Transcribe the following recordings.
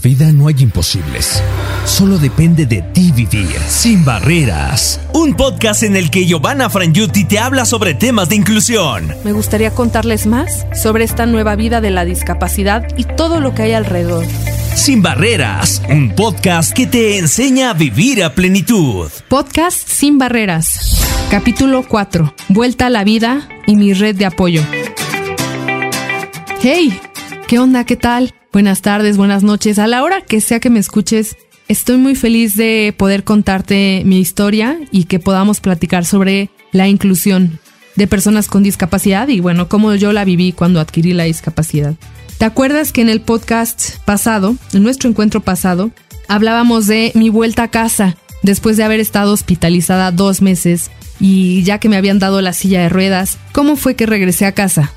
vida no hay imposibles. Solo depende de ti vivir sin barreras. Un podcast en el que Giovanna Frangiuti te habla sobre temas de inclusión. Me gustaría contarles más sobre esta nueva vida de la discapacidad y todo lo que hay alrededor. Sin barreras, un podcast que te enseña a vivir a plenitud. Podcast Sin barreras. Capítulo 4. Vuelta a la vida y mi red de apoyo. Hey, ¿qué onda? ¿Qué tal? Buenas tardes, buenas noches. A la hora que sea que me escuches, estoy muy feliz de poder contarte mi historia y que podamos platicar sobre la inclusión de personas con discapacidad y bueno, cómo yo la viví cuando adquirí la discapacidad. ¿Te acuerdas que en el podcast pasado, en nuestro encuentro pasado, hablábamos de mi vuelta a casa después de haber estado hospitalizada dos meses y ya que me habían dado la silla de ruedas, ¿cómo fue que regresé a casa?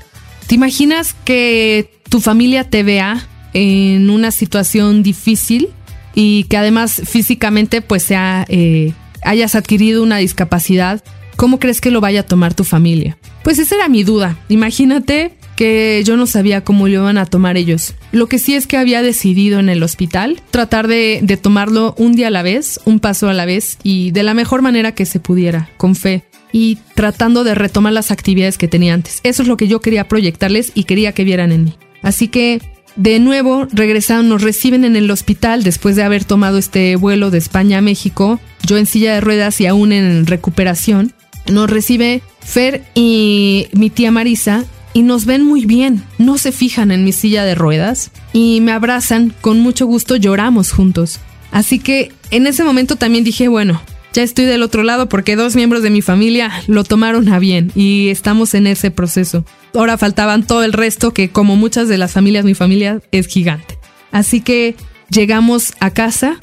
¿Te imaginas que tu familia te vea en una situación difícil y que además físicamente pues sea, eh, hayas adquirido una discapacidad, ¿cómo crees que lo vaya a tomar tu familia? Pues esa era mi duda. Imagínate que yo no sabía cómo lo iban a tomar ellos. Lo que sí es que había decidido en el hospital tratar de, de, tomarlo un día a la vez, un paso a la vez y de la mejor manera que se pudiera, con fe y tratando de retomar las actividades que tenía antes. Eso es lo que yo quería proyectarles y quería que vieran en mí. Así que de nuevo regresaron, nos reciben en el hospital después de haber tomado este vuelo de España a México, yo en silla de ruedas y aún en recuperación. Nos recibe Fer y mi tía Marisa y nos ven muy bien, no se fijan en mi silla de ruedas y me abrazan, con mucho gusto lloramos juntos. Así que en ese momento también dije, bueno, ya estoy del otro lado porque dos miembros de mi familia lo tomaron a bien y estamos en ese proceso. Ahora faltaban todo el resto que como muchas de las familias, mi familia es gigante. Así que llegamos a casa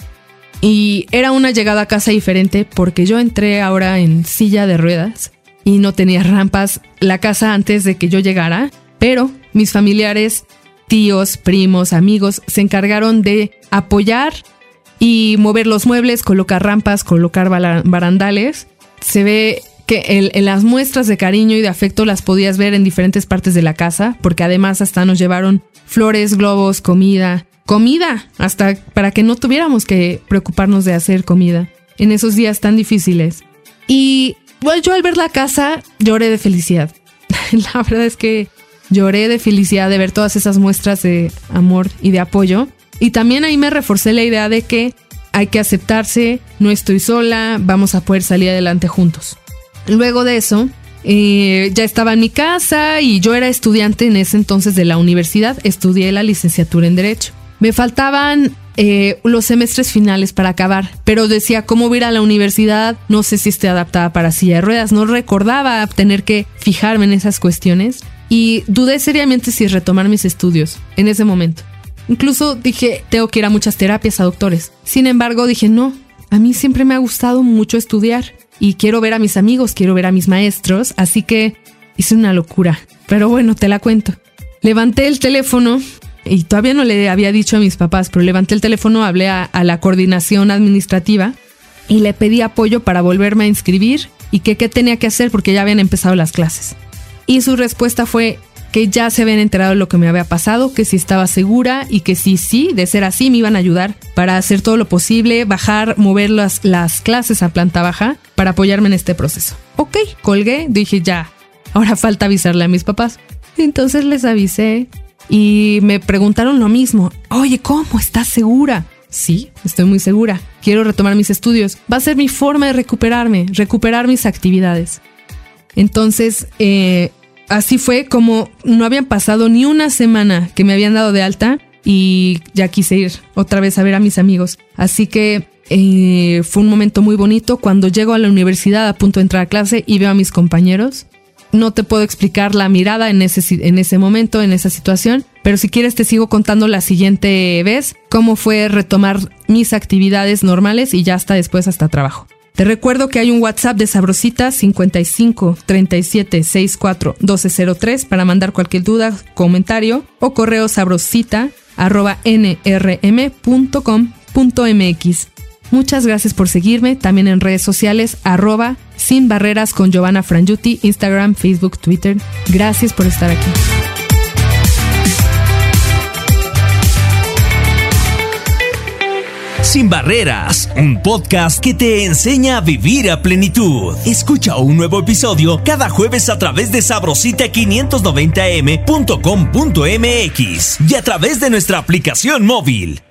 y era una llegada a casa diferente porque yo entré ahora en silla de ruedas y no tenía rampas la casa antes de que yo llegara, pero mis familiares, tíos, primos, amigos se encargaron de apoyar y mover los muebles, colocar rampas, colocar barandales. Se ve que en las muestras de cariño y de afecto las podías ver en diferentes partes de la casa, porque además hasta nos llevaron flores, globos, comida, comida, hasta para que no tuviéramos que preocuparnos de hacer comida en esos días tan difíciles. Y bueno, yo al ver la casa lloré de felicidad. la verdad es que lloré de felicidad de ver todas esas muestras de amor y de apoyo. Y también ahí me reforcé la idea de que hay que aceptarse, no estoy sola, vamos a poder salir adelante juntos. Luego de eso, eh, ya estaba en mi casa y yo era estudiante en ese entonces de la universidad, estudié la licenciatura en Derecho. Me faltaban eh, los semestres finales para acabar, pero decía cómo ir a la universidad, no sé si esté adaptada para silla de ruedas, no recordaba tener que fijarme en esas cuestiones y dudé seriamente si retomar mis estudios en ese momento. Incluso dije, tengo que ir a muchas terapias, a doctores. Sin embargo, dije, no, a mí siempre me ha gustado mucho estudiar y quiero ver a mis amigos, quiero ver a mis maestros, así que hice una locura. Pero bueno, te la cuento. Levanté el teléfono y todavía no le había dicho a mis papás, pero levanté el teléfono, hablé a, la coordinación administrativa y le pedí apoyo para volverme a inscribir y que qué tenía que hacer porque ya habían empezado las clases. Y su respuesta fue, que ya se habían enterado de lo que me había pasado, que si estaba segura y que si sí, de ser así, me iban a ayudar para hacer todo lo posible, bajar, mover las, las clases a planta baja para apoyarme en este proceso. Ok, colgué, dije ya, ahora falta avisarle a mis papás. Entonces les avisé y me preguntaron lo mismo, oye, ¿cómo? ¿Estás segura? Sí, estoy muy segura. Quiero retomar mis estudios. Va a ser mi forma de recuperarme, recuperar mis actividades. Entonces, eh, así fue como no habían pasado ni una semana que me habían dado de alta y ya quise ir otra vez a ver a mis amigos. Así que eh, fue un momento muy bonito cuando llego a la universidad a punto de entrar a clase y veo a mis compañeros. No te puedo explicar la mirada en ese, en ese momento, en esa situación, pero si quieres te sigo contando la siguiente vez cómo fue retomar mis actividades normales y ya hasta después hasta trabajo. Te recuerdo que hay un WhatsApp de Sabrosita 55 37 64 1203 para mandar cualquier duda, comentario o correo sabrosita arroba nrm.com.mx. Muchas gracias por seguirme también en redes sociales arroba sin barreras con Giovanna Frangiuti, Instagram, Facebook, Twitter. Gracias por estar aquí. Sin Barreras, un podcast que te enseña a vivir a plenitud. Escucha un nuevo episodio cada jueves a través de sabrosita590m.com.mx y a través de nuestra aplicación móvil.